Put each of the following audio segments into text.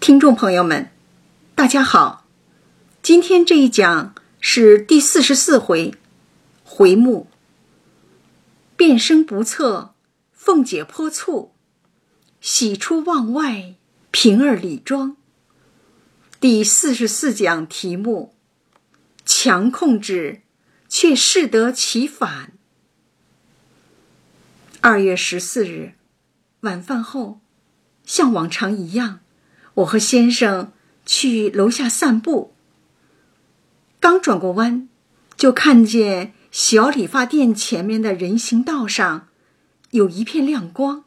听众朋友们，大家好。今天这一讲是第四十四回，回目“变声不测，凤姐泼醋，喜出望外，平儿李庄”。第四十四讲题目“强控制，却适得其反”。二月十四日晚饭后，像往常一样。我和先生去楼下散步，刚转过弯，就看见小理发店前面的人行道上有一片亮光，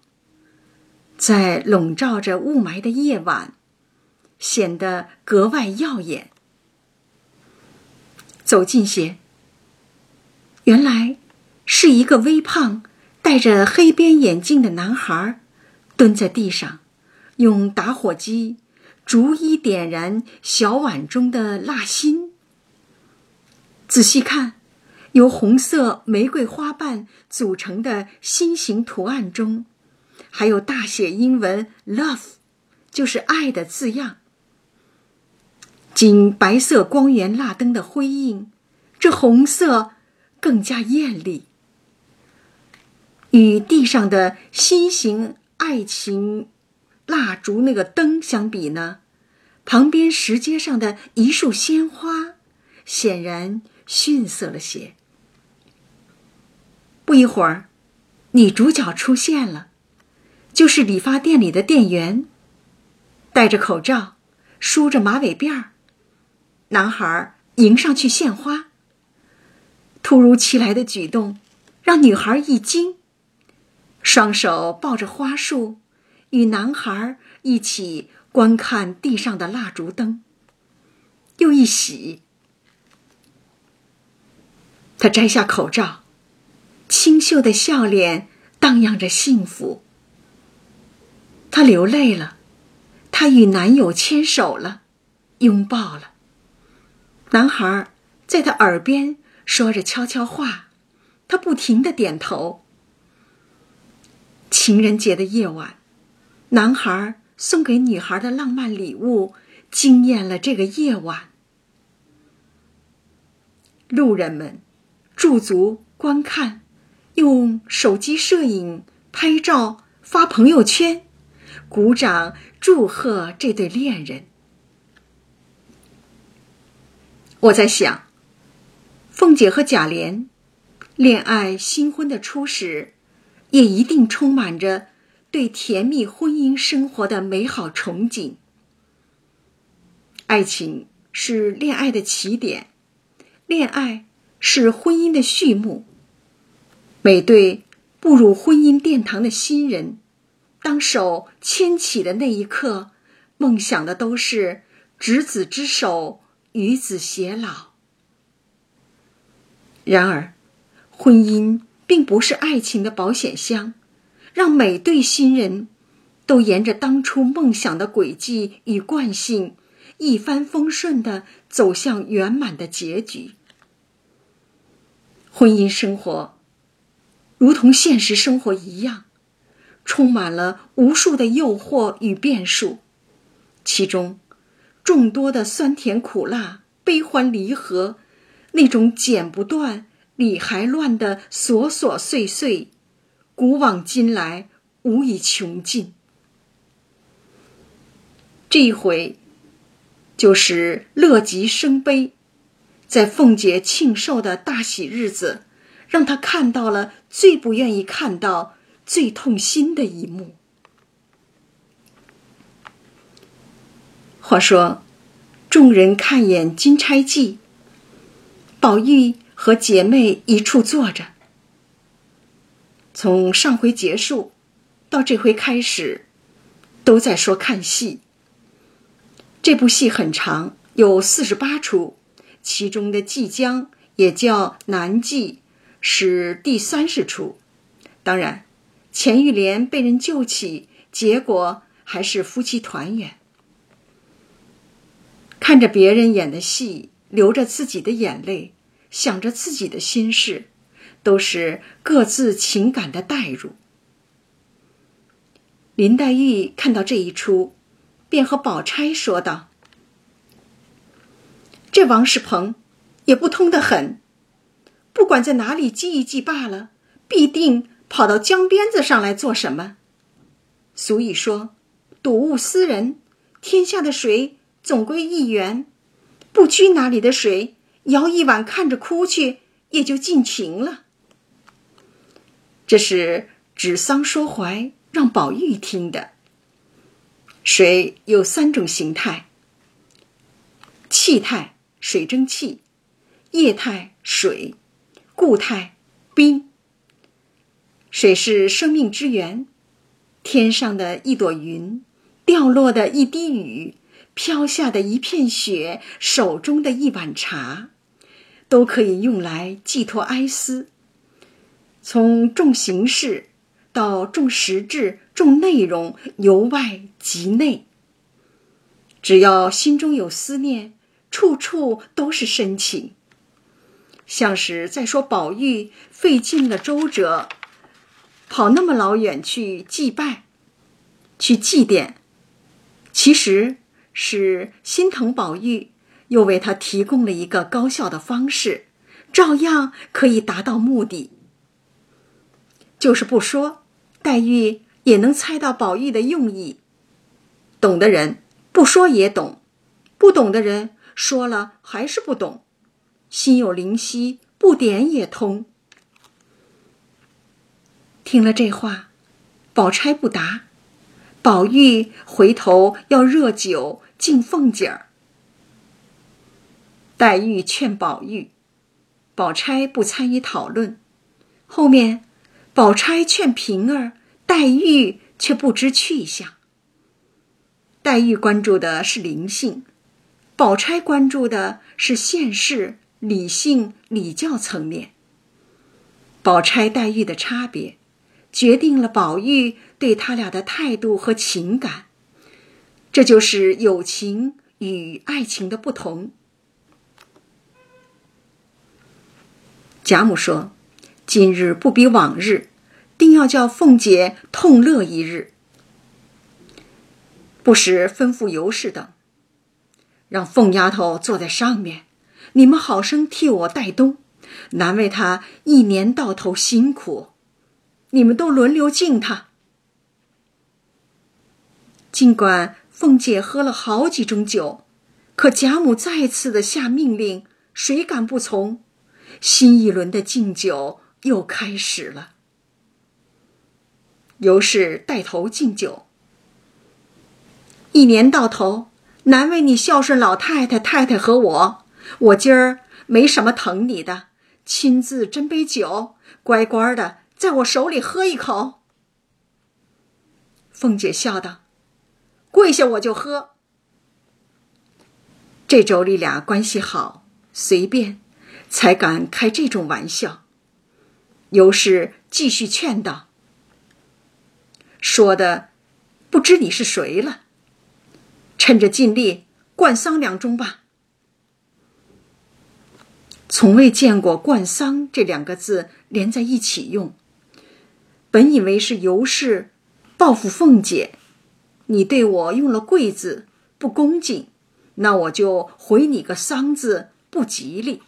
在笼罩着雾霾的夜晚，显得格外耀眼。走近些，原来是一个微胖、戴着黑边眼镜的男孩，蹲在地上。用打火机逐一点燃小碗中的蜡芯。仔细看，由红色玫瑰花瓣组成的心形图案中，还有大写英文 “love”，就是“爱”的字样。经白色光源蜡灯的辉映，这红色更加艳丽。与地上的心形爱情。蜡烛那个灯相比呢，旁边石阶上的一束鲜花，显然逊色了些。不一会儿，女主角出现了，就是理发店里的店员，戴着口罩，梳着马尾辫儿。男孩迎上去献花，突如其来的举动让女孩一惊，双手抱着花束。与男孩一起观看地上的蜡烛灯，又一喜。他摘下口罩，清秀的笑脸荡漾着幸福。他流泪了，他与男友牵手了，拥抱了。男孩在他耳边说着悄悄话，他不停的点头。情人节的夜晚。男孩送给女孩的浪漫礼物，惊艳了这个夜晚。路人们驻足观看，用手机摄影、拍照、发朋友圈，鼓掌祝贺这对恋人。我在想，凤姐和贾琏恋爱新婚的初始，也一定充满着。对甜蜜婚姻生活的美好憧憬。爱情是恋爱的起点，恋爱是婚姻的序幕。每对步入婚姻殿堂的新人，当手牵起的那一刻，梦想的都是执子之手，与子偕老。然而，婚姻并不是爱情的保险箱。让每对新人都沿着当初梦想的轨迹与惯性，一帆风顺的走向圆满的结局。婚姻生活如同现实生活一样，充满了无数的诱惑与变数，其中众多的酸甜苦辣、悲欢离合，那种剪不断、理还乱的琐琐碎碎。古往今来，无以穷尽。这一回，就是乐极生悲，在凤姐庆寿的大喜日子，让她看到了最不愿意看到、最痛心的一幕。话说，众人看眼《金钗记》，宝玉和姐妹一处坐着。从上回结束到这回开始，都在说看戏。这部戏很长，有四十八出，其中的季江也叫南季，是第三十出。当然，钱玉莲被人救起，结果还是夫妻团圆。看着别人演的戏，流着自己的眼泪，想着自己的心事。都是各自情感的代入。林黛玉看到这一出，便和宝钗说道：“这王世鹏也不通得很，不管在哪里记一记罢了，必定跑到江边子上来做什么？俗语说：‘睹物思人’，天下的水总归一源，不拘哪里的水，舀一碗看着哭去，也就尽情了。”这是指桑说槐，让宝玉听的。水有三种形态：气态水蒸气，液态水，固态冰。水是生命之源，天上的一朵云，掉落的一滴雨，飘下的一片雪，手中的一碗茶，都可以用来寄托哀思。从重形式到重实质、重内容，由外及内。只要心中有思念，处处都是深情。像是在说宝玉费尽了周折，跑那么老远去祭拜、去祭奠，其实是心疼宝玉，又为他提供了一个高效的方式，照样可以达到目的。就是不说，黛玉也能猜到宝玉的用意。懂的人不说也懂，不懂的人说了还是不懂。心有灵犀，不点也通。听了这话，宝钗不答，宝玉回头要热酒敬凤姐儿。黛玉劝宝玉，宝钗不参与讨论。后面。宝钗劝平儿，黛玉却不知去向。黛玉关注的是灵性，宝钗关注的是现世理性礼教层面。宝钗、黛玉的差别，决定了宝玉对他俩的态度和情感。这就是友情与爱情的不同。贾母说。今日不比往日，定要叫凤姐痛乐一日。不时吩咐尤氏等，让凤丫头坐在上面，你们好生替我带冬，难为她一年到头辛苦。你们都轮流敬她。尽管凤姐喝了好几盅酒，可贾母再次的下命令，谁敢不从？新一轮的敬酒。又开始了。尤氏带头敬酒。一年到头，难为你孝顺老太太、太太和我。我今儿没什么疼你的，亲自斟杯酒，乖乖的在我手里喝一口。凤姐笑道：“跪下我就喝。”这妯娌俩关系好，随便，才敢开这种玩笑。尤氏继续劝道：“说的不知你是谁了，趁着尽力灌丧两盅吧。”从未见过“灌丧”这两个字连在一起用，本以为是尤氏报复凤姐，你对我用了“贵”字不恭敬，那我就回你个“丧”字不吉利。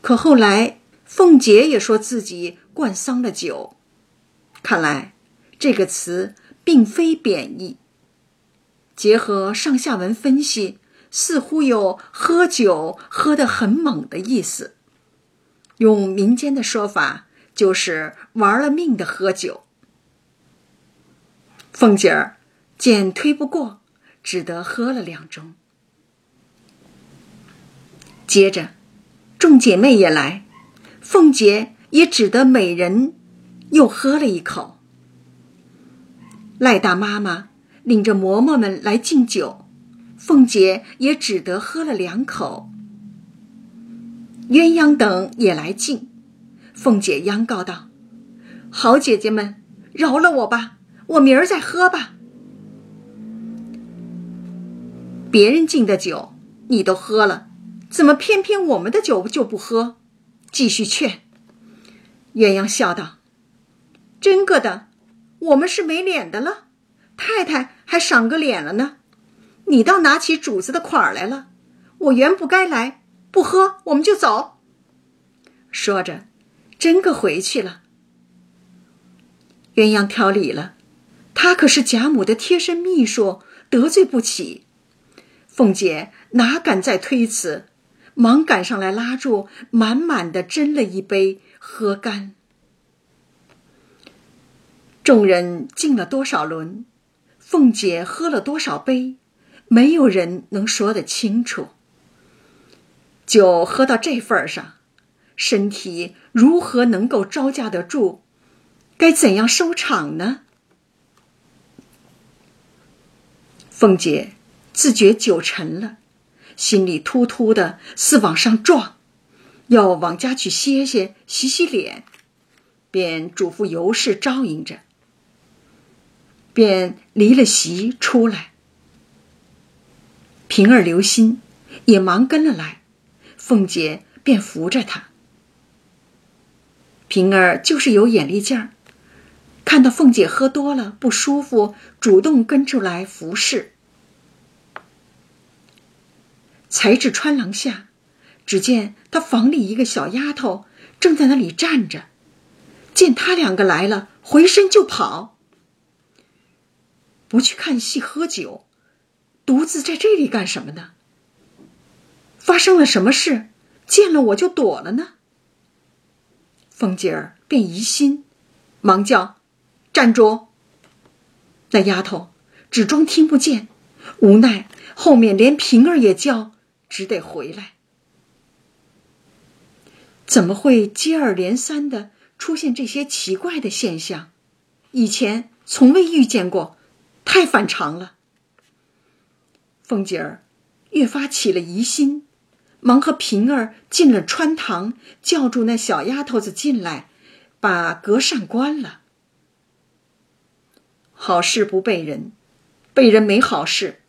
可后来。凤姐也说自己灌丧了酒，看来这个词并非贬义。结合上下文分析，似乎有喝酒喝得很猛的意思。用民间的说法，就是玩了命的喝酒。凤姐儿见推不过，只得喝了两盅。接着，众姐妹也来。凤姐也只得每人又喝了一口。赖大妈妈领着嬷嬷们来敬酒，凤姐也只得喝了两口。鸳鸯等也来敬，凤姐央告道：“好姐姐们，饶了我吧，我明儿再喝吧。别人敬的酒你都喝了，怎么偏偏我们的酒就不喝？”继续劝，鸳鸯笑道：“真个的，我们是没脸的了，太太还赏个脸了呢，你倒拿起主子的款来了。我原不该来，不喝我们就走。说着，真个回去了。鸳鸯挑理了，他可是贾母的贴身秘书，得罪不起。凤姐哪敢再推辞，忙赶上来拉住，满满的斟了一杯，喝干。众人敬了多少轮，凤姐喝了多少杯，没有人能说得清楚。酒喝到这份儿上，身体如何能够招架得住？该怎样收场呢？凤姐自觉酒沉了，心里突突的，似往上撞，要往家去歇歇、洗洗脸，便嘱咐尤氏照应着。便离了席出来，平儿留心，也忙跟了来。凤姐便扶着她。平儿就是有眼力劲儿，看到凤姐喝多了不舒服，主动跟出来服侍。才至穿廊下，只见他房里一个小丫头正在那里站着，见他两个来了，回身就跑。不去看戏喝酒，独自在这里干什么呢？发生了什么事？见了我就躲了呢？凤姐儿便疑心，忙叫：“站住！”那丫头只装听不见，无奈后面连平儿也叫，只得回来。怎么会接二连三的出现这些奇怪的现象？以前从未遇见过。太反常了，凤姐儿越发起了疑心，忙和平儿进了穿堂，叫住那小丫头子进来，把隔扇关了。好事不被人，被人没好事。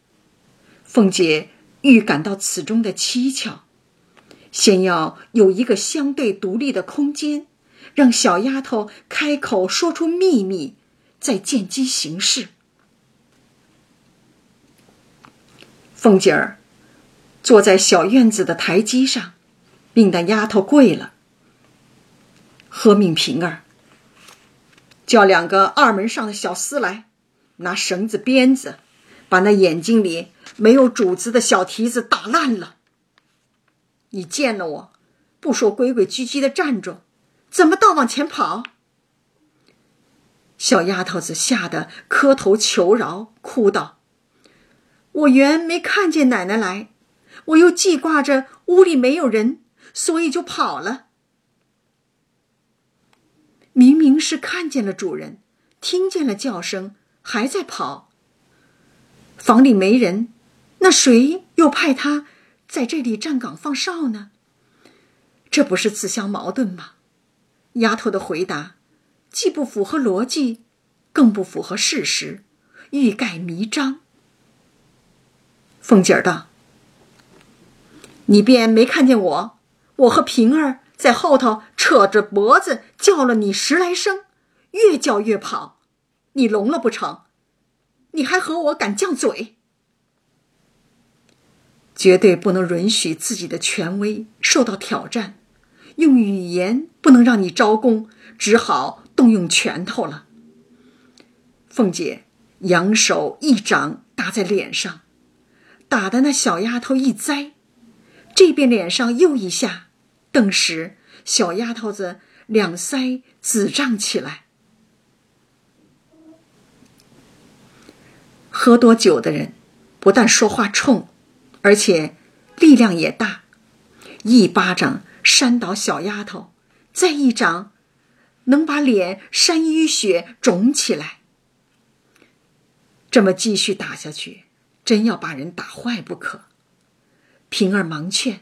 凤姐预感到此中的蹊跷，先要有一个相对独立的空间，让小丫头开口说出秘密，再见机行事。凤姐儿坐在小院子的台基上，命那丫头跪了，喝命平儿叫两个二门上的小厮来，拿绳子鞭子，把那眼睛里没有主子的小蹄子打烂了。你见了我，不说规规矩矩的站住，怎么倒往前跑？小丫头子吓得磕头求饶，哭道。我原没看见奶奶来，我又记挂着屋里没有人，所以就跑了。明明是看见了主人，听见了叫声，还在跑。房里没人，那谁又派他在这里站岗放哨呢？这不是自相矛盾吗？丫头的回答，既不符合逻辑，更不符合事实，欲盖弥彰。凤姐儿道：“你便没看见我？我和平儿在后头扯着脖子叫了你十来声，越叫越跑，你聋了不成？你还和我敢犟嘴？绝对不能允许自己的权威受到挑战，用语言不能让你招供，只好动用拳头了。”凤姐扬手一掌打在脸上。打的那小丫头一栽，这边脸上又一下，顿时小丫头子两腮紫胀起来。喝多酒的人，不但说话冲，而且力量也大，一巴掌扇倒小丫头，再一掌，能把脸扇淤血肿起来。这么继续打下去。真要把人打坏不可。平儿忙劝：“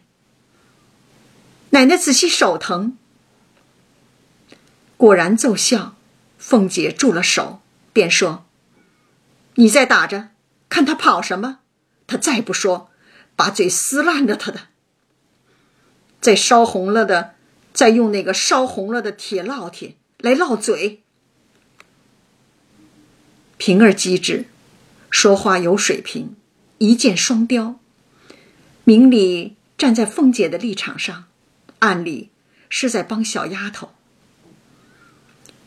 奶奶仔细手疼。”果然奏效，凤姐住了手，便说：“你再打着，看他跑什么？他再不说，把嘴撕烂了他的。再烧红了的，再用那个烧红了的铁烙铁来烙嘴。”平儿机智。说话有水平，一箭双雕。明里站在凤姐的立场上，暗里是在帮小丫头。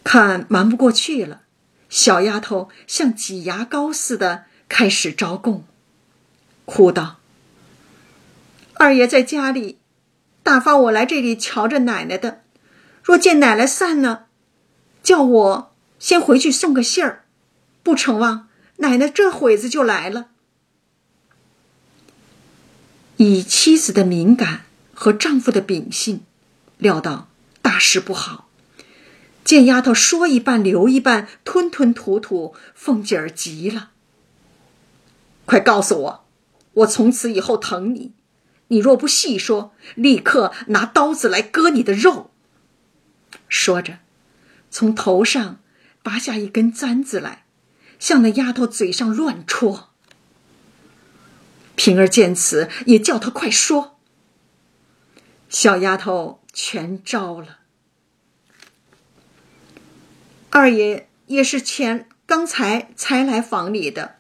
看瞒不过去了，小丫头像挤牙膏似的开始招供，哭道：“二爷在家里，打发我来这里瞧着奶奶的。若见奶奶散了，叫我先回去送个信儿，不成望奶奶这会子就来了。”以妻子的敏感和丈夫的秉性，料到大事不好。见丫头说一半留一半，吞吞吐吐，凤姐儿急了。快告诉我，我从此以后疼你，你若不细说，立刻拿刀子来割你的肉。说着，从头上拔下一根簪子来，向那丫头嘴上乱戳。平儿见此，也叫她快说。小丫头全招了。二爷也是前刚才才来房里的，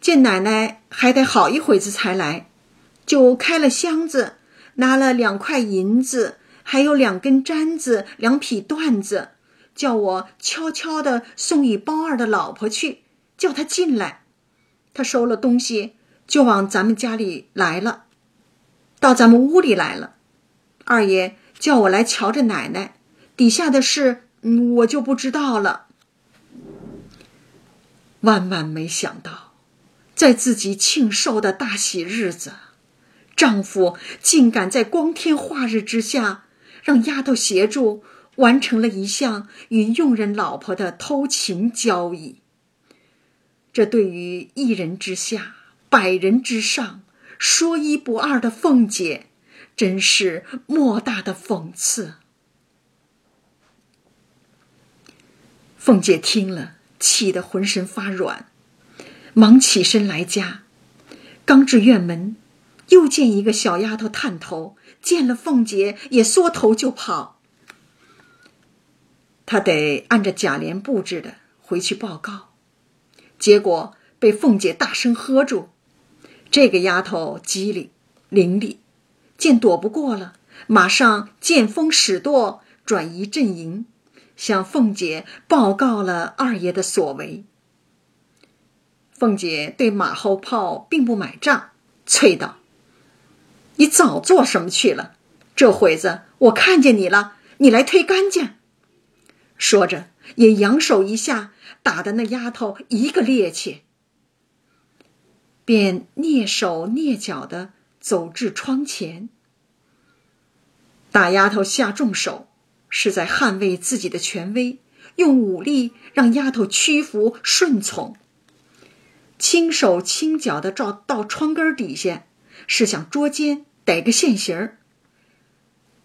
见奶奶还得好一会子才来，就开了箱子，拿了两块银子，还有两根簪子、两匹缎子，叫我悄悄的送与包二的老婆去，叫他进来。他收了东西，就往咱们家里来了，到咱们屋里来了。二爷叫我来瞧着奶奶，底下的事。嗯，我就不知道了。万万没想到，在自己庆寿的大喜日子，丈夫竟敢在光天化日之下，让丫头协助完成了一项与佣人老婆的偷情交易。这对于一人之下，百人之上，说一不二的凤姐，真是莫大的讽刺。凤姐听了，气得浑身发软，忙起身来家。刚至院门，又见一个小丫头探头，见了凤姐也缩头就跑。他得按着贾琏布置的回去报告，结果被凤姐大声喝住。这个丫头机灵伶俐，见躲不过了，马上见风使舵，转移阵营。向凤姐报告了二爷的所为。凤姐对马后炮并不买账，啐道：“你早做什么去了？这会子我看见你了，你来推干净。”说着，也扬手一下，打的那丫头一个趔趄，便蹑手蹑脚的走至窗前。大丫头下重手。是在捍卫自己的权威，用武力让丫头屈服顺从。轻手轻脚的照到窗根底下，是想捉奸逮个现行儿。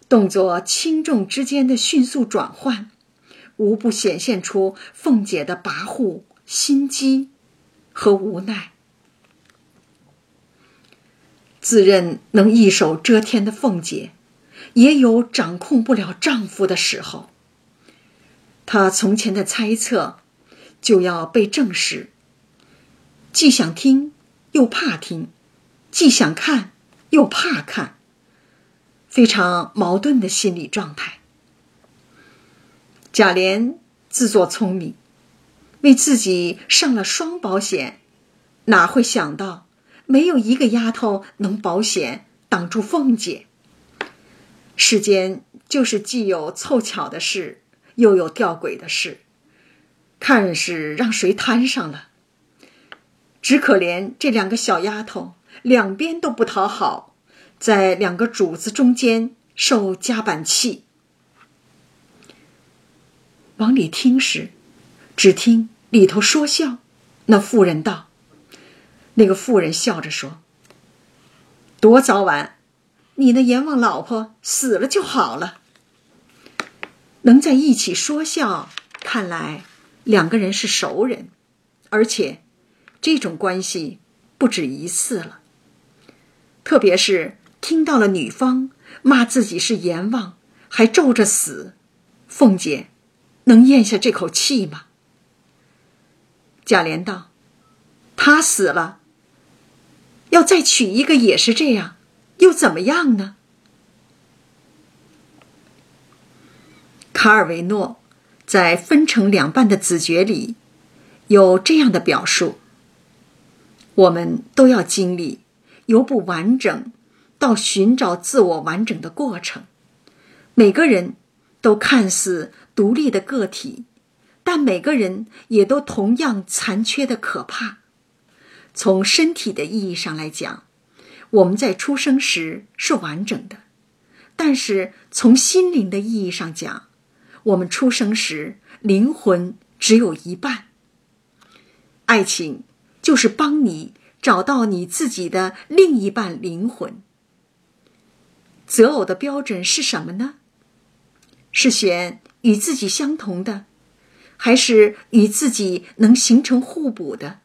动作轻重之间的迅速转换，无不显现出凤姐的跋扈、心机和无奈。自认能一手遮天的凤姐。也有掌控不了丈夫的时候。她从前的猜测就要被证实，既想听又怕听，既想看又怕看，非常矛盾的心理状态。贾琏自作聪明，为自己上了双保险，哪会想到没有一个丫头能保险挡住凤姐？世间就是既有凑巧的事，又有吊诡的事，看是让谁摊上了。只可怜这两个小丫头，两边都不讨好，在两个主子中间受夹板气。往里听时，只听里头说笑，那妇人道：“那个妇人笑着说，多早晚。”你那阎王老婆死了就好了，能在一起说笑，看来两个人是熟人，而且这种关系不止一次了。特别是听到了女方骂自己是阎王，还咒着死，凤姐能咽下这口气吗？贾琏道：“他死了，要再娶一个也是这样，又怎么样呢？卡尔维诺在分成两半的子爵里有这样的表述：我们都要经历由不完整到寻找自我完整的过程。每个人都看似独立的个体，但每个人也都同样残缺的可怕。从身体的意义上来讲，我们在出生时是完整的；但是从心灵的意义上讲，我们出生时灵魂只有一半。爱情就是帮你找到你自己的另一半灵魂。择偶的标准是什么呢？是选与自己相同的，还是与自己能形成互补的？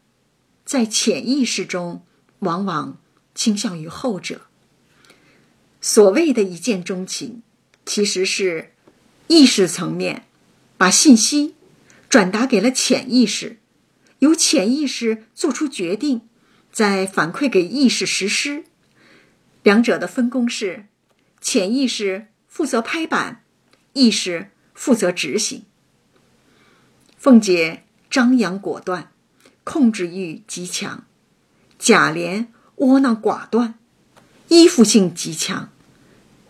在潜意识中，往往倾向于后者。所谓的一见钟情，其实是。意识层面把信息转达给了潜意识，由潜意识做出决定，再反馈给意识实施。两者的分工是：潜意识负责拍板，意识负责执行。凤姐张扬果断，控制欲极强；贾琏窝囊寡断，依附性极强。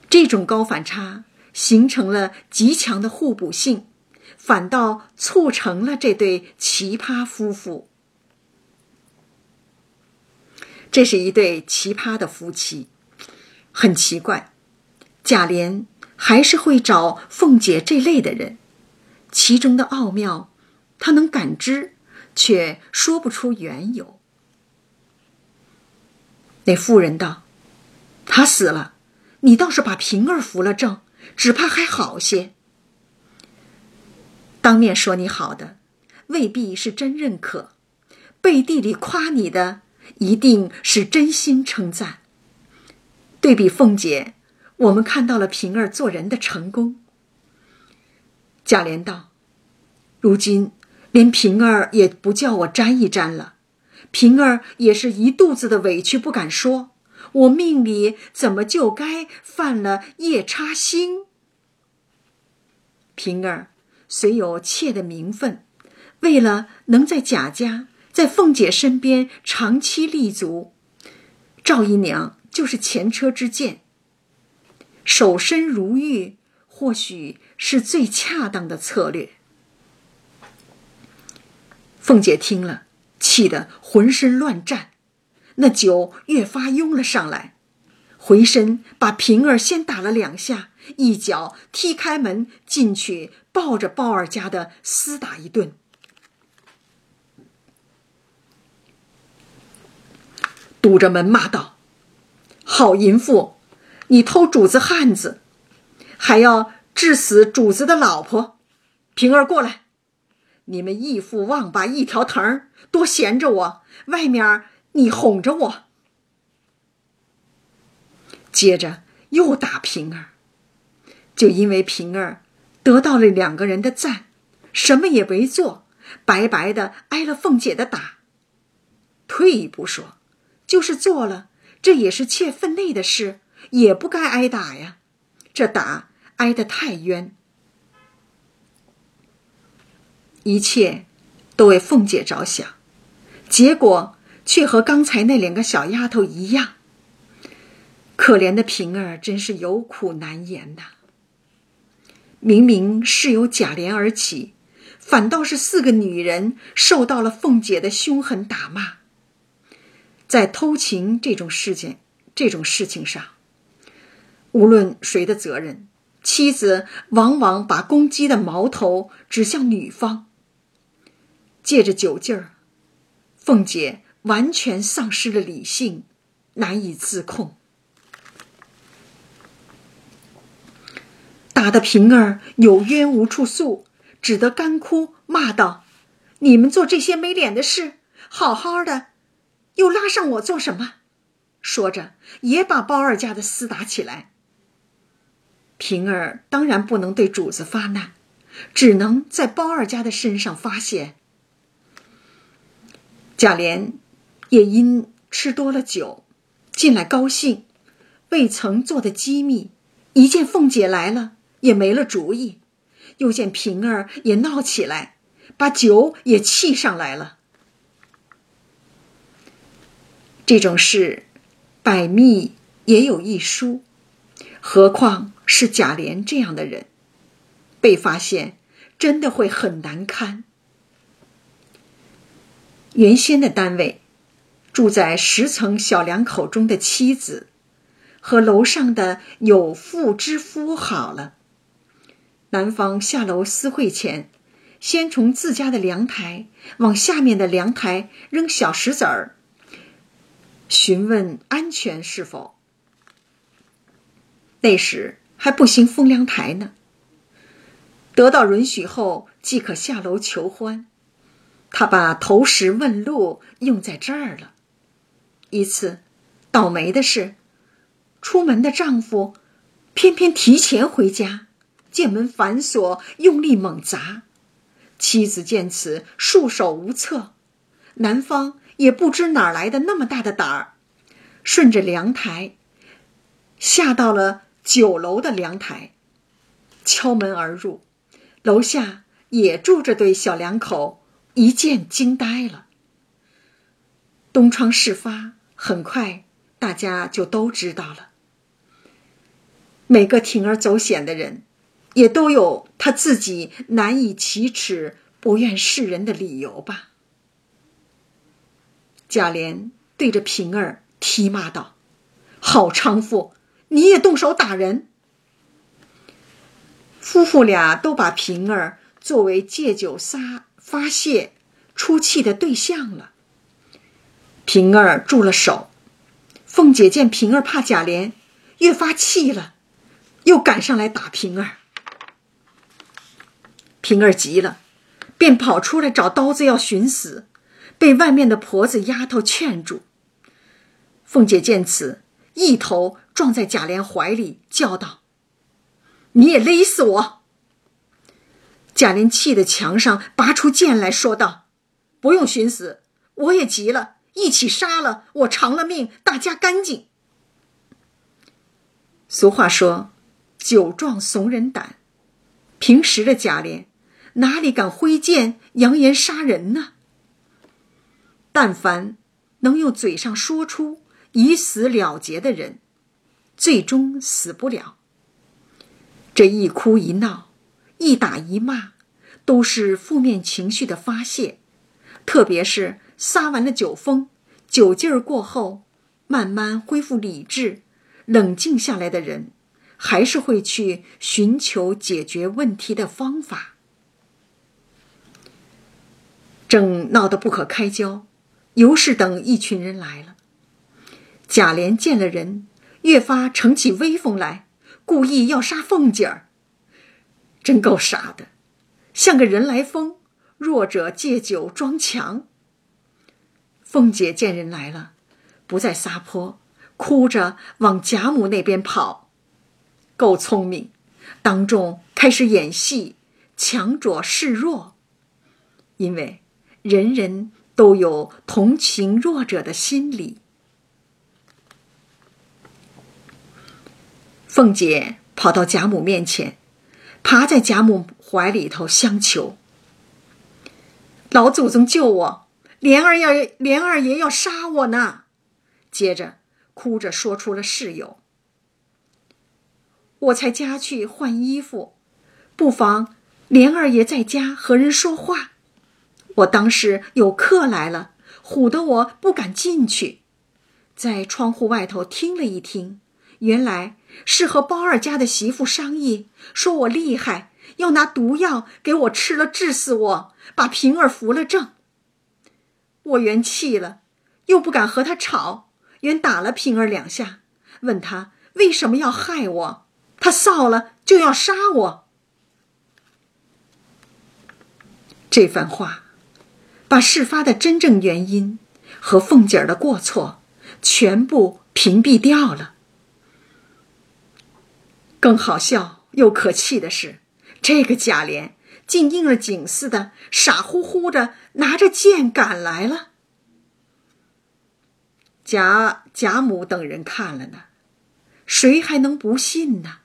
这种高反差。形成了极强的互补性，反倒促成了这对奇葩夫妇。这是一对奇葩的夫妻，很奇怪，贾琏还是会找凤姐这类的人，其中的奥妙，他能感知，却说不出缘由。那妇人道：“他死了，你倒是把平儿扶了正。”只怕还好些。当面说你好的，未必是真认可；背地里夸你的，一定是真心称赞。对比凤姐，我们看到了平儿做人的成功。贾琏道：“如今连平儿也不叫我沾一沾了，平儿也是一肚子的委屈不敢说。”我命里怎么就该犯了夜叉星？平儿虽有妾的名分，为了能在贾家、在凤姐身边长期立足，赵姨娘就是前车之鉴。守身如玉，或许是最恰当的策略。凤姐听了，气得浑身乱颤。那酒越发拥了上来，回身把平儿先打了两下，一脚踢开门进去，抱着鲍二家的厮打一顿，堵着门骂道：“好淫妇，你偷主子汉子，还要致死主子的老婆！平儿过来，你们义父旺把一条藤儿，多闲着我，外面。”你哄着我，接着又打平儿，就因为平儿得到了两个人的赞，什么也没做，白白的挨了凤姐的打。退一步说，就是做了，这也是妾分内的事，也不该挨打呀。这打挨得太冤，一切都为凤姐着想，结果。却和刚才那两个小丫头一样，可怜的平儿真是有苦难言呐。明明是由贾琏而起，反倒是四个女人受到了凤姐的凶狠打骂。在偷情这种事件、这种事情上，无论谁的责任，妻子往往把攻击的矛头指向女方。借着酒劲儿，凤姐。完全丧失了理性，难以自控，打得平儿有冤无处诉，只得干哭骂道：“你们做这些没脸的事，好好的，又拉上我做什么？”说着，也把包二家的厮打起来。平儿当然不能对主子发难，只能在包二家的身上发泄。贾琏。也因吃多了酒，进来高兴，未曾做的机密，一见凤姐来了，也没了主意；又见平儿也闹起来，把酒也气上来了。这种事，百密也有一疏，何况是贾琏这样的人，被发现，真的会很难堪。原先的单位，住在十层小两口中的妻子，和楼上的有妇之夫好了。男方下楼私会前，先从自家的凉台往下面的凉台扔小石子儿，询问安全是否。那时还不兴封凉台呢。得到允许后，即可下楼求欢。他把投石问路用在这儿了。一次，倒霉的是，出门的丈夫偏偏提前回家，见门反锁，用力猛砸。妻子见此，束手无策。男方也不知哪来的那么大的胆儿，顺着凉台下到了九楼的凉台，敲门而入。楼下也住着对小两口。一见惊呆了。东窗事发，很快大家就都知道了。每个铤而走险的人，也都有他自己难以启齿、不愿示人的理由吧。贾琏对着平儿踢骂道：“好娼妇，你也动手打人！”夫妇俩都把平儿作为借酒撒。发泄出气的对象了。平儿住了手，凤姐见平儿怕贾琏，越发气了，又赶上来打平儿。平儿急了，便跑出来找刀子要寻死，被外面的婆子丫头劝住。凤姐见此，一头撞在贾琏怀里，叫道：“你也勒死我！”贾琏气得墙上拔出剑来说道：“不用寻死，我也急了，一起杀了我，偿了命，大家干净。”俗话说：“酒壮怂人胆。”平时的贾琏哪里敢挥剑扬言杀人呢？但凡能用嘴上说出以死了结的人，最终死不了。这一哭一闹。一打一骂，都是负面情绪的发泄。特别是撒完了酒疯，酒劲儿过后，慢慢恢复理智、冷静下来的人，还是会去寻求解决问题的方法。正闹得不可开交，尤氏等一群人来了。贾琏见了人，越发逞起威风来，故意要杀凤姐儿。真够傻的，像个人来疯，弱者借酒装强。凤姐见人来了，不再撒泼，哭着往贾母那边跑，够聪明，当众开始演戏，强者示弱。因为人人都有同情弱者的心理。凤姐跑到贾母面前。爬在贾母怀里头相求：“老祖宗救我！莲儿要莲二爷要杀我呢！”接着哭着说出了事由：“我才家去换衣服，不妨莲二爷在家和人说话。我当时有客来了，唬得我不敢进去，在窗户外头听了一听。”原来是和包二家的媳妇商议，说我厉害，要拿毒药给我吃了，治死我，把平儿扶了正。我原气了，又不敢和他吵，原打了平儿两下，问他为什么要害我，他臊了就要杀我。这番话，把事发的真正原因和凤姐儿的过错全部屏蔽掉了。更好笑又可气的是，这个贾琏竟应了景似的，傻乎乎的拿着剑赶来了。贾贾母等人看了呢，谁还能不信呢？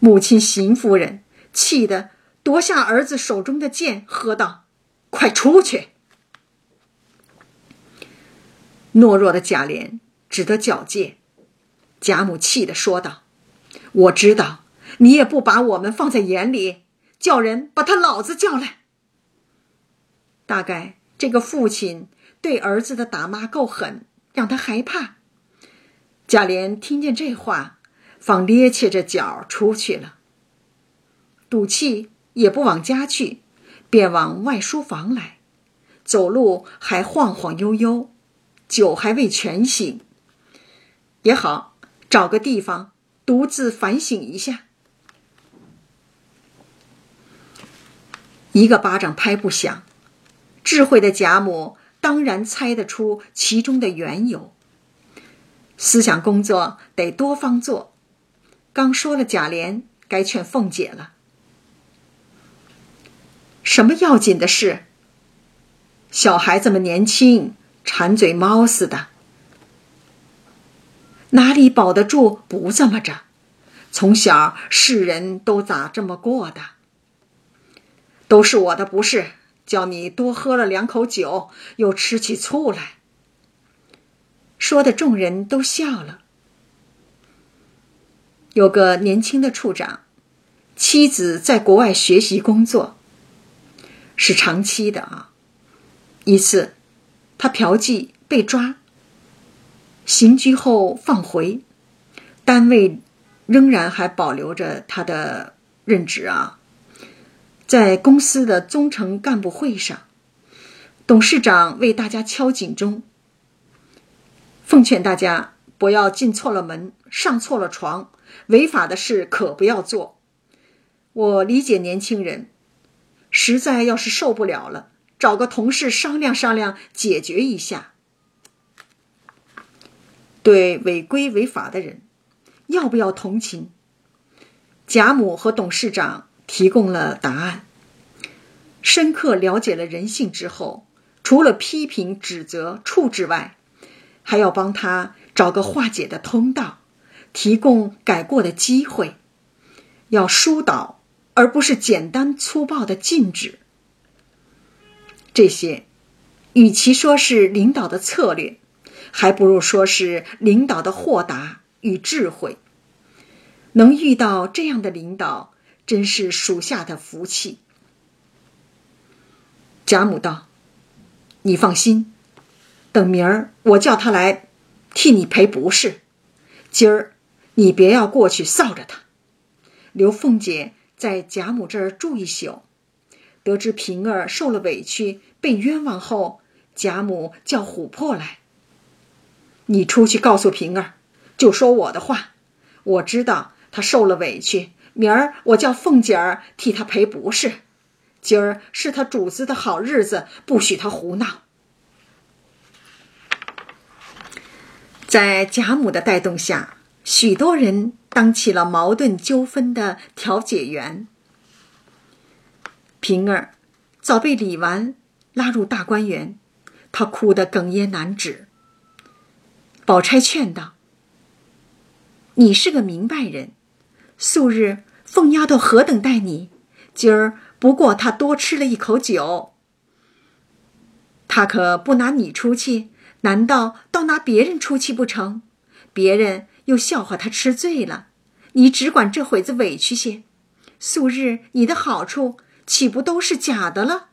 母亲邢夫人气得夺下儿子手中的剑，喝道：“快出去！”懦弱的贾琏只得狡辩。贾母气得说道：“我知道你也不把我们放在眼里，叫人把他老子叫来。大概这个父亲对儿子的打骂够狠，让他害怕。”贾琏听见这话，方趔趄着脚出去了。赌气也不往家去，便往外书房来，走路还晃晃悠悠，酒还未全醒。也好。找个地方独自反省一下。一个巴掌拍不响，智慧的贾母当然猜得出其中的缘由。思想工作得多方做，刚说了贾琏，该劝凤姐了。什么要紧的事？小孩子们年轻，馋嘴猫似的。哪里保得住不这么着？从小世人都咋这么过的？都是我的不是，叫你多喝了两口酒，又吃起醋来。说的众人都笑了。有个年轻的处长，妻子在国外学习工作，是长期的啊。一次，他嫖妓被抓。刑拘后放回，单位仍然还保留着他的任职啊。在公司的中层干部会上，董事长为大家敲警钟，奉劝大家不要进错了门，上错了床，违法的事可不要做。我理解年轻人，实在要是受不了了，找个同事商量商量，解决一下。对违规违法的人，要不要同情？贾母和董事长提供了答案。深刻了解了人性之后，除了批评、指责、处置外，还要帮他找个化解的通道，提供改过的机会，要疏导，而不是简单粗暴的禁止。这些，与其说是领导的策略。还不如说是领导的豁达与智慧。能遇到这样的领导，真是属下的福气。贾母道：“你放心，等明儿我叫他来替你赔不是。今儿你别要过去臊着他，刘凤姐在贾母这儿住一宿。得知平儿受了委屈，被冤枉后，贾母叫琥珀来。”你出去告诉平儿，就说我的话。我知道他受了委屈，明儿我叫凤姐儿替他赔不是。今儿是他主子的好日子，不许他胡闹。在贾母的带动下，许多人当起了矛盾纠纷的调解员。平儿早被李纨拉入大观园，她哭得哽咽难止。宝钗劝道：“你是个明白人，素日凤丫头何等待你，今儿不过她多吃了一口酒，她可不拿你出气，难道倒拿别人出气不成？别人又笑话他吃醉了，你只管这会子委屈些，素日你的好处岂不都是假的了？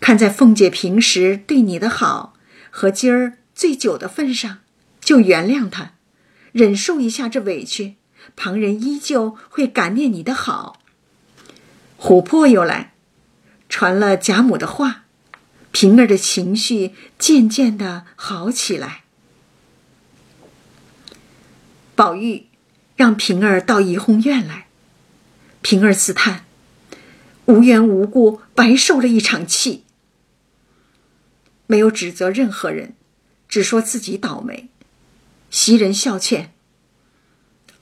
看在凤姐平时对你的好。”和今儿醉酒的份上，就原谅他，忍受一下这委屈，旁人依旧会感念你的好。琥珀又来，传了贾母的话，平儿的情绪渐渐的好起来。宝玉让平儿到怡红院来，平儿自叹，无缘无故白受了一场气。没有指责任何人，只说自己倒霉。袭人笑劝：“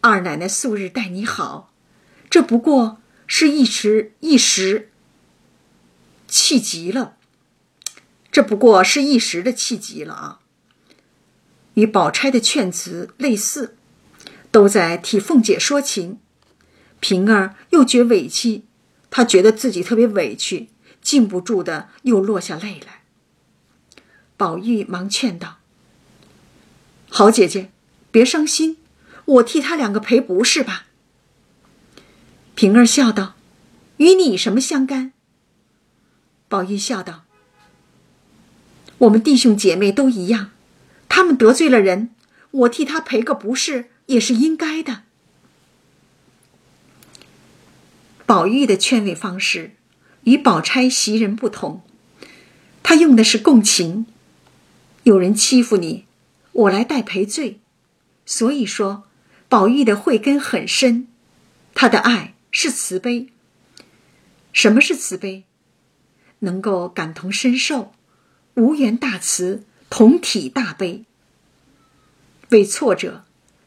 二奶奶素日待你好，这不过是一时一时气急了。这不过是一时的气急了啊。与宝钗的劝辞类似，都在替凤姐说情。平儿又觉委屈，她觉得自己特别委屈，禁不住的又落下泪来。宝玉忙劝道：“好姐姐，别伤心，我替他两个赔不是吧？”平儿笑道：“与你什么相干？”宝玉笑道：“我们弟兄姐妹都一样。”他们得罪了人，我替他赔个不是也是应该的。宝玉的劝慰方式与宝钗袭人不同，他用的是共情。有人欺负你，我来代赔罪。所以说，宝玉的慧根很深，他的爱是慈悲。什么是慈悲？能够感同身受，无缘大慈。同体大悲，为挫折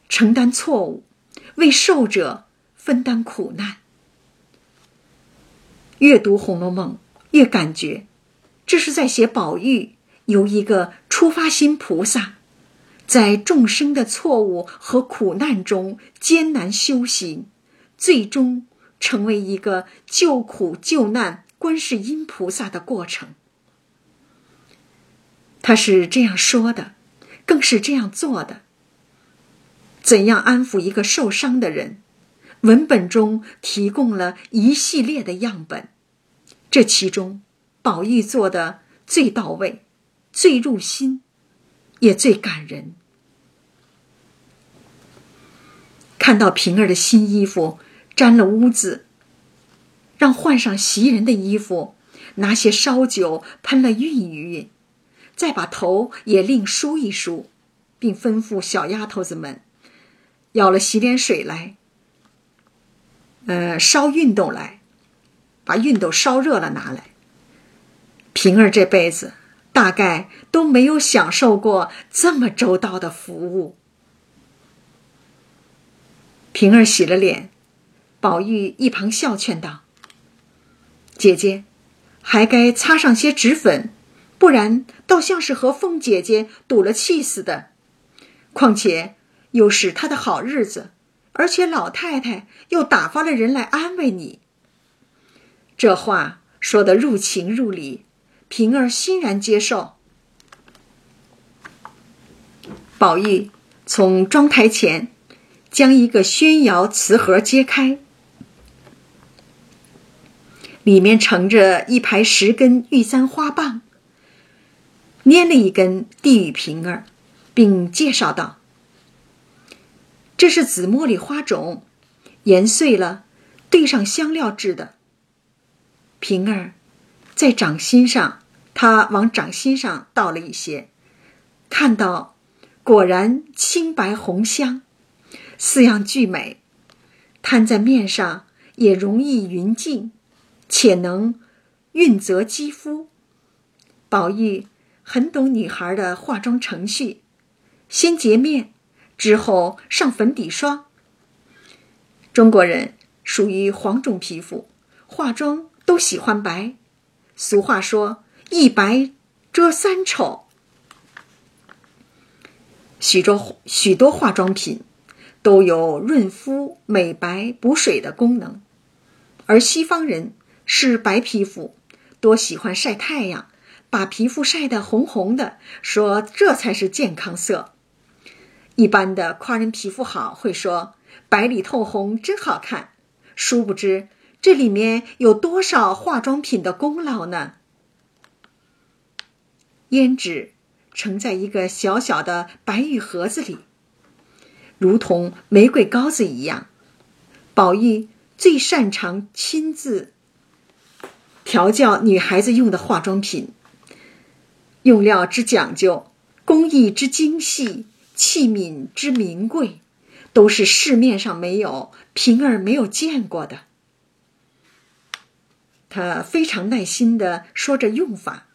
承担错误，为受者分担苦难。越读《红楼梦》，越感觉这是在写宝玉由一个出发心菩萨，在众生的错误和苦难中艰难修行，最终成为一个救苦救难观世音菩萨的过程。他是这样说的，更是这样做的。怎样安抚一个受伤的人？文本中提供了一系列的样本，这其中，宝玉做的最到位、最入心，也最感人。看到平儿的新衣服沾了污渍，让换上袭人的衣服，拿些烧酒喷了熨一熨。再把头也另梳一梳，并吩咐小丫头子们舀了洗脸水来，呃，烧熨斗来，把熨斗烧热了拿来。平儿这辈子大概都没有享受过这么周到的服务。平儿洗了脸，宝玉一旁笑劝道：“姐姐，还该擦上些脂粉。”不然，倒像是和凤姐姐赌了气似的。况且又是他的好日子，而且老太太又打发了人来安慰你。这话说得入情入理，平儿欣然接受。宝玉从妆台前将一个宣窑瓷盒揭开，里面盛着一排十根玉簪花棒。拈了一根递与平儿，并介绍道：“这是紫茉莉花种，研碎了，兑上香料制的。”平儿在掌心上，他往掌心上倒了一些，看到果然清白红香，四样俱美，摊在面上也容易匀净，且能润泽肌肤。宝玉。很懂女孩的化妆程序，先洁面，之后上粉底霜。中国人属于黄种皮肤，化妆都喜欢白。俗话说“一白遮三丑”，许多许多化妆品都有润肤、美白、补水的功能，而西方人是白皮肤，多喜欢晒太阳。把皮肤晒得红红的，说这才是健康色。一般的夸人皮肤好，会说白里透红，真好看。殊不知这里面有多少化妆品的功劳呢？胭脂盛在一个小小的白玉盒子里，如同玫瑰膏子一样。宝玉最擅长亲自调教女孩子用的化妆品。用料之讲究，工艺之精细，器皿之名贵，都是市面上没有、平儿没有见过的。他非常耐心的说着用法：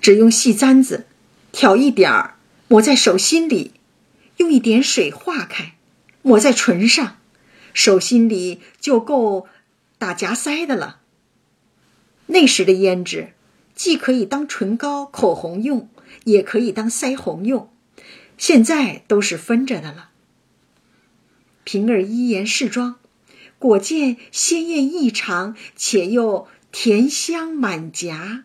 只用细簪子挑一点儿，抹在手心里，用一点水化开，抹在唇上，手心里就够打夹腮的了。那时的胭脂，既可以当唇膏、口红用，也可以当腮红用，现在都是分着的了。平儿一言试妆，果见鲜艳异常，且又甜香满颊。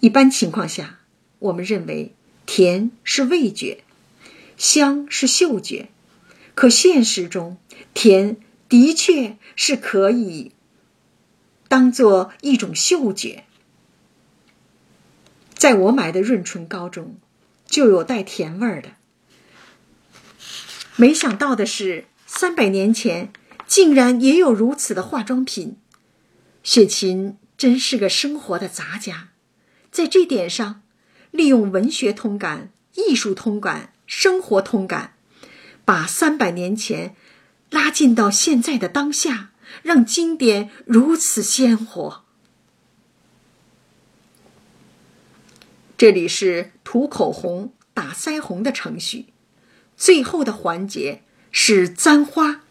一般情况下，我们认为甜是味觉，香是嗅觉，可现实中，甜的确是可以当做一种嗅觉。在我买的润唇膏中，就有带甜味儿的。没想到的是，三百年前竟然也有如此的化妆品。雪琴真是个生活的杂家。在这点上，利用文学通感、艺术通感、生活通感，把三百年前拉近到现在的当下，让经典如此鲜活。这里是涂口红、打腮红的程序，最后的环节是簪花。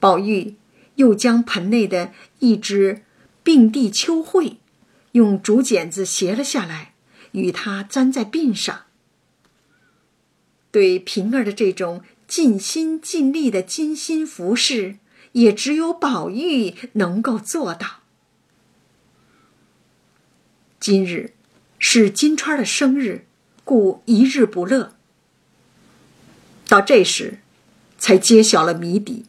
宝玉又将盆内的一只并蒂秋蕙。用竹剪子斜了下来，与它粘在鬓上。对平儿的这种尽心尽力的精心服侍，也只有宝玉能够做到。今日是金钏的生日，故一日不乐。到这时，才揭晓了谜底：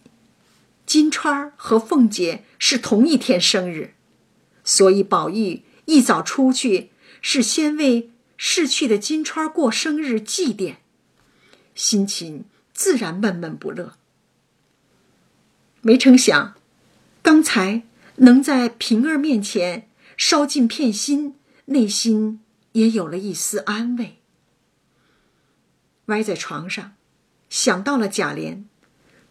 金钏和凤姐是同一天生日，所以宝玉。一早出去是先为逝去的金钏过生日祭奠，心情自然闷闷不乐。没成想，刚才能在平儿面前烧尽片心，内心也有了一丝安慰。歪在床上，想到了贾琏，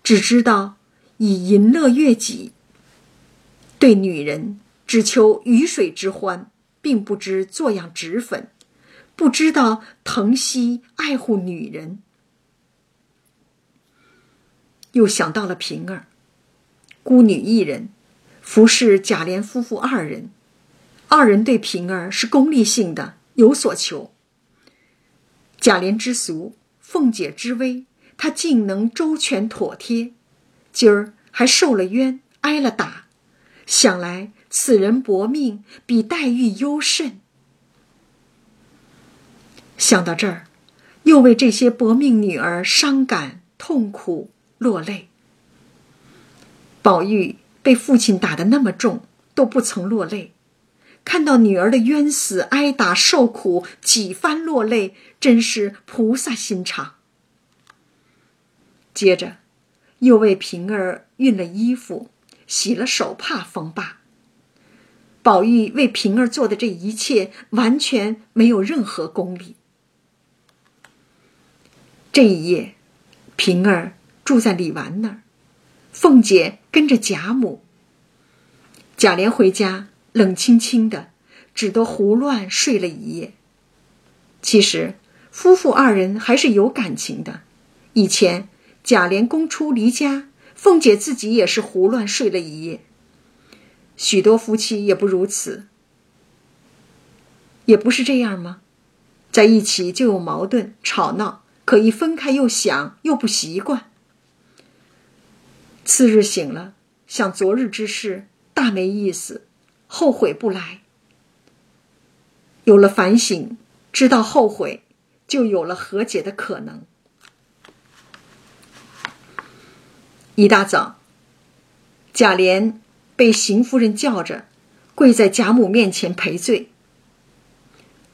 只知道以淫乐悦己，对女人。只求鱼水之欢，并不知做样脂粉，不知道疼惜爱护女人。又想到了平儿，孤女一人，服侍贾琏夫妇二人，二人对平儿是功利性的，有所求。贾琏之俗，凤姐之威，他竟能周全妥帖，今儿还受了冤，挨了打，想来。此人薄命，比黛玉优甚。想到这儿，又为这些薄命女儿伤感、痛苦、落泪。宝玉被父亲打得那么重，都不曾落泪；看到女儿的冤死、挨打、受苦，几番落泪，真是菩萨心肠。接着，又为平儿熨了衣服，洗了手帕，缝罢。宝玉为平儿做的这一切，完全没有任何功利。这一夜，平儿住在李纨那儿，凤姐跟着贾母。贾琏回家，冷清清的，只得胡乱睡了一夜。其实，夫妇二人还是有感情的。以前贾琏公出离家，凤姐自己也是胡乱睡了一夜。许多夫妻也不如此，也不是这样吗？在一起就有矛盾、吵闹，可一分开又想又不习惯。次日醒了，想昨日之事，大没意思，后悔不来。有了反省，知道后悔，就有了和解的可能。一大早，贾琏。被邢夫人叫着，跪在贾母面前赔罪。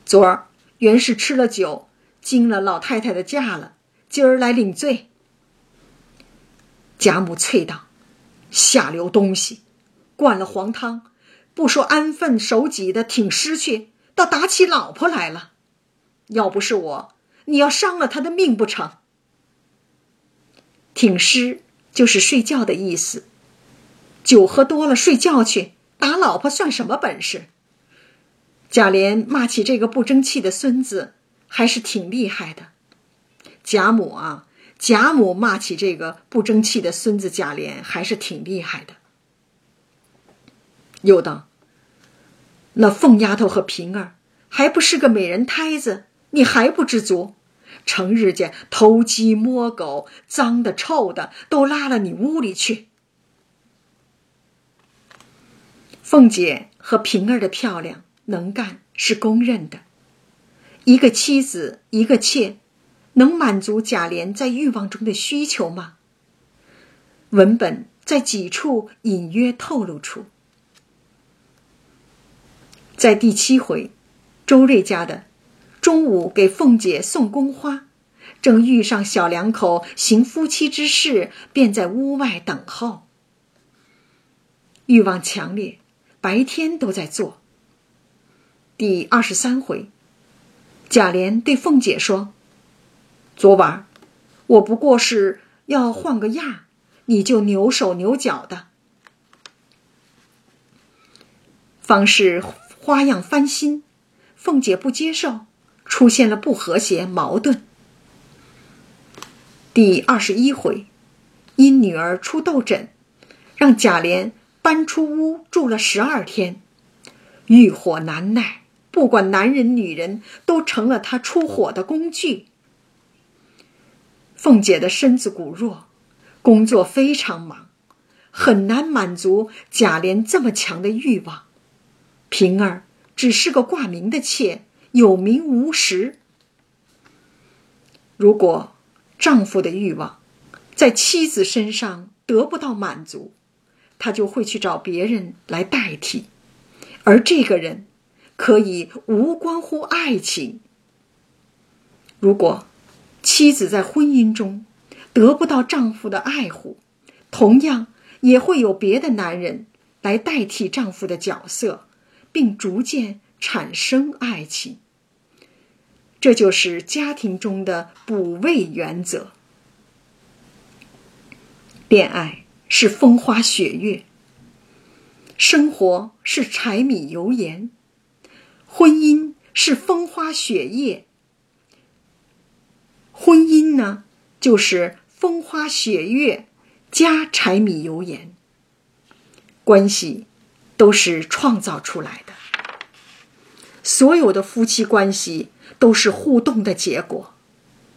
昨儿原是吃了酒，惊了老太太的驾了，今儿来领罪。贾母啐道：“下流东西，灌了黄汤，不说安分守己的挺尸去，倒打起老婆来了。要不是我，你要伤了他的命不成？挺尸就是睡觉的意思。”酒喝多了，睡觉去。打老婆算什么本事？贾琏骂起这个不争气的孙子，还是挺厉害的。贾母啊，贾母骂起这个不争气的孙子贾琏，还是挺厉害的。又道：“那凤丫头和平儿还不是个美人胎子，你还不知足？成日间偷鸡摸狗，脏的臭的都拉了你屋里去。”凤姐和平儿的漂亮能干是公认的，一个妻子一个妾，能满足贾琏在欲望中的需求吗？文本在几处隐约透露出，在第七回，周瑞家的中午给凤姐送宫花，正遇上小两口行夫妻之事，便在屋外等候，欲望强烈。白天都在做。第二十三回，贾琏对凤姐说：“昨晚我不过是要换个样你就扭手扭脚的。”方是花样翻新，凤姐不接受，出现了不和谐矛盾。第二十一回，因女儿出痘疹，让贾琏。搬出屋住了十二天，欲火难耐，不管男人女人，都成了他出火的工具。凤姐的身子骨弱，工作非常忙，很难满足贾琏这么强的欲望。平儿只是个挂名的妾，有名无实。如果丈夫的欲望在妻子身上得不到满足，他就会去找别人来代替，而这个人可以无关乎爱情。如果妻子在婚姻中得不到丈夫的爱护，同样也会有别的男人来代替丈夫的角色，并逐渐产生爱情。这就是家庭中的补位原则。恋爱。是风花雪月，生活是柴米油盐，婚姻是风花雪夜。婚姻呢，就是风花雪月加柴米油盐。关系都是创造出来的，所有的夫妻关系都是互动的结果，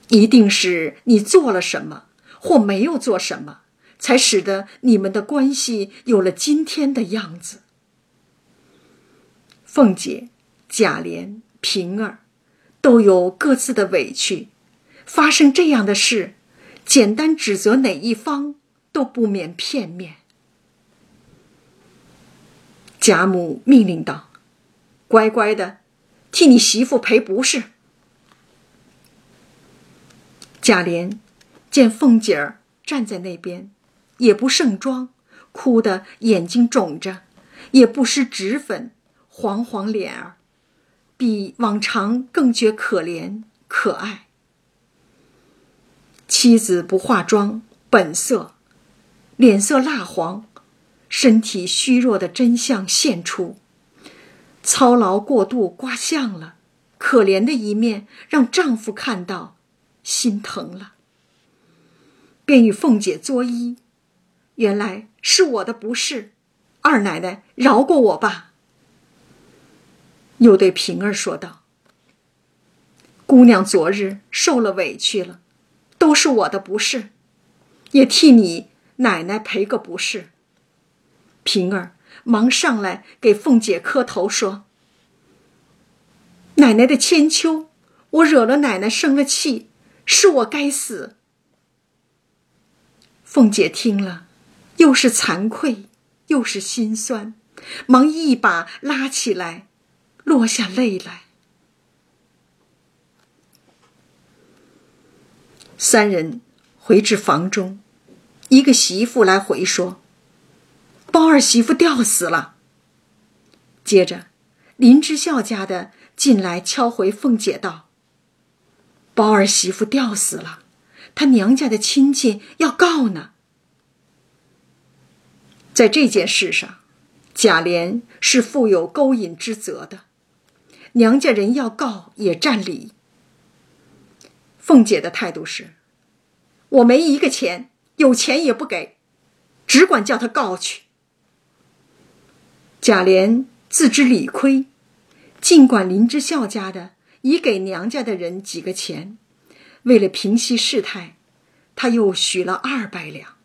一定是你做了什么或没有做什么。才使得你们的关系有了今天的样子。凤姐、贾琏、平儿都有各自的委屈，发生这样的事，简单指责哪一方都不免片面。贾母命令道：“乖乖的，替你媳妇赔不是。”贾琏见凤姐儿站在那边。也不盛装，哭得眼睛肿着，也不施脂粉，黄黄脸儿，比往常更觉可怜可爱。妻子不化妆，本色，脸色蜡黄，身体虚弱的真相现出，操劳过度刮相了，可怜的一面让丈夫看到，心疼了，便与凤姐作揖。原来是我的不是，二奶奶饶过我吧。又对平儿说道：“姑娘昨日受了委屈了，都是我的不是，也替你奶奶赔个不是。”平儿忙上来给凤姐磕头说：“奶奶的千秋，我惹了奶奶生了气，是我该死。”凤姐听了。又是惭愧，又是心酸，忙一把拉起来，落下泪来。三人回至房中，一个媳妇来回说：“包二媳妇吊死了。”接着，林之孝家的进来敲回凤姐道：“包二媳妇吊死了，他娘家的亲戚要告呢。”在这件事上，贾琏是负有勾引之责的，娘家人要告也占理。凤姐的态度是：我没一个钱，有钱也不给，只管叫他告去。贾琏自知理亏，尽管林之孝家的已给娘家的人几个钱，为了平息事态，他又许了二百两。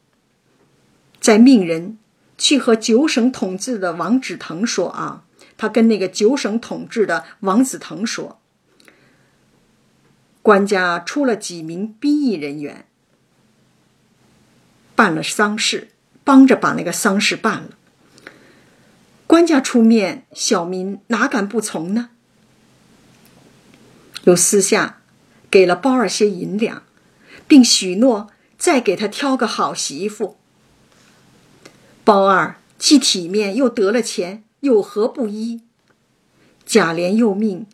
再命人去和九省统治的王子腾说啊，他跟那个九省统治的王子腾说，官家出了几名兵役人员，办了丧事，帮着把那个丧事办了。官家出面，小民哪敢不从呢？又私下给了包儿些银两，并许诺再给他挑个好媳妇。包二既体面又得了钱，有何不依？贾琏又命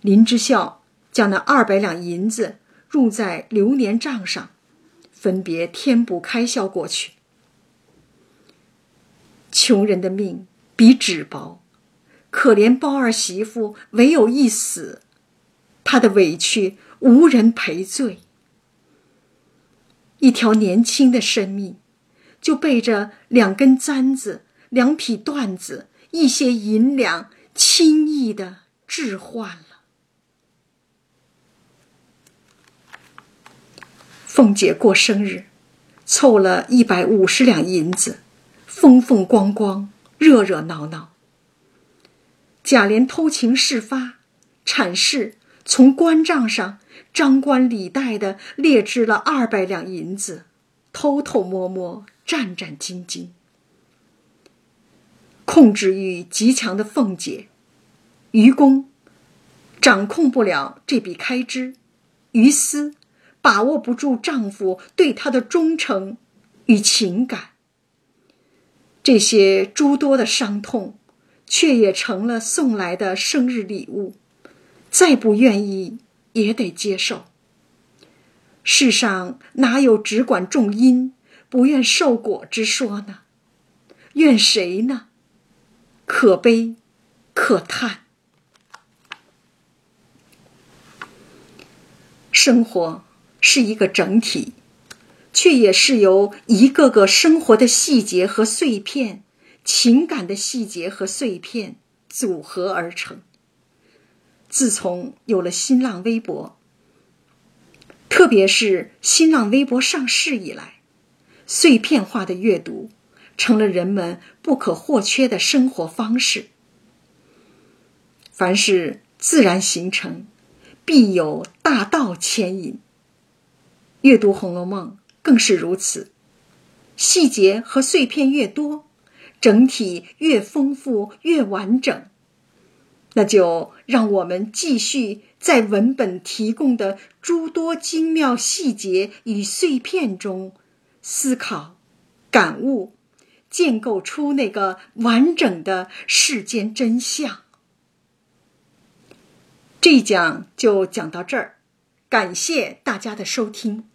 林之孝将那二百两银子入在流年账上，分别添补开销过去。穷人的命。比纸薄，可怜包二媳妇唯有一死，她的委屈无人赔罪。一条年轻的生命，就被这两根簪子、两匹缎子、一些银两轻易的置换了。凤姐过生日，凑了一百五十两银子，风风光光。热热闹闹，贾琏偷情事发，阐释从官账上张冠李戴的列支了二百两银子，偷偷摸摸，战战兢兢。控制欲极强的凤姐，于公掌控不了这笔开支，于私把握不住丈夫对她的忠诚与情感。这些诸多的伤痛，却也成了送来的生日礼物，再不愿意也得接受。世上哪有只管种因，不愿受果之说呢？怨谁呢？可悲，可叹。生活是一个整体。却也是由一个个生活的细节和碎片、情感的细节和碎片组合而成。自从有了新浪微博，特别是新浪微博上市以来，碎片化的阅读成了人们不可或缺的生活方式。凡是自然形成，必有大道牵引。阅读《红楼梦》。更是如此，细节和碎片越多，整体越丰富越完整。那就让我们继续在文本提供的诸多精妙细节与碎片中思考、感悟，建构出那个完整的世间真相。这一讲就讲到这儿，感谢大家的收听。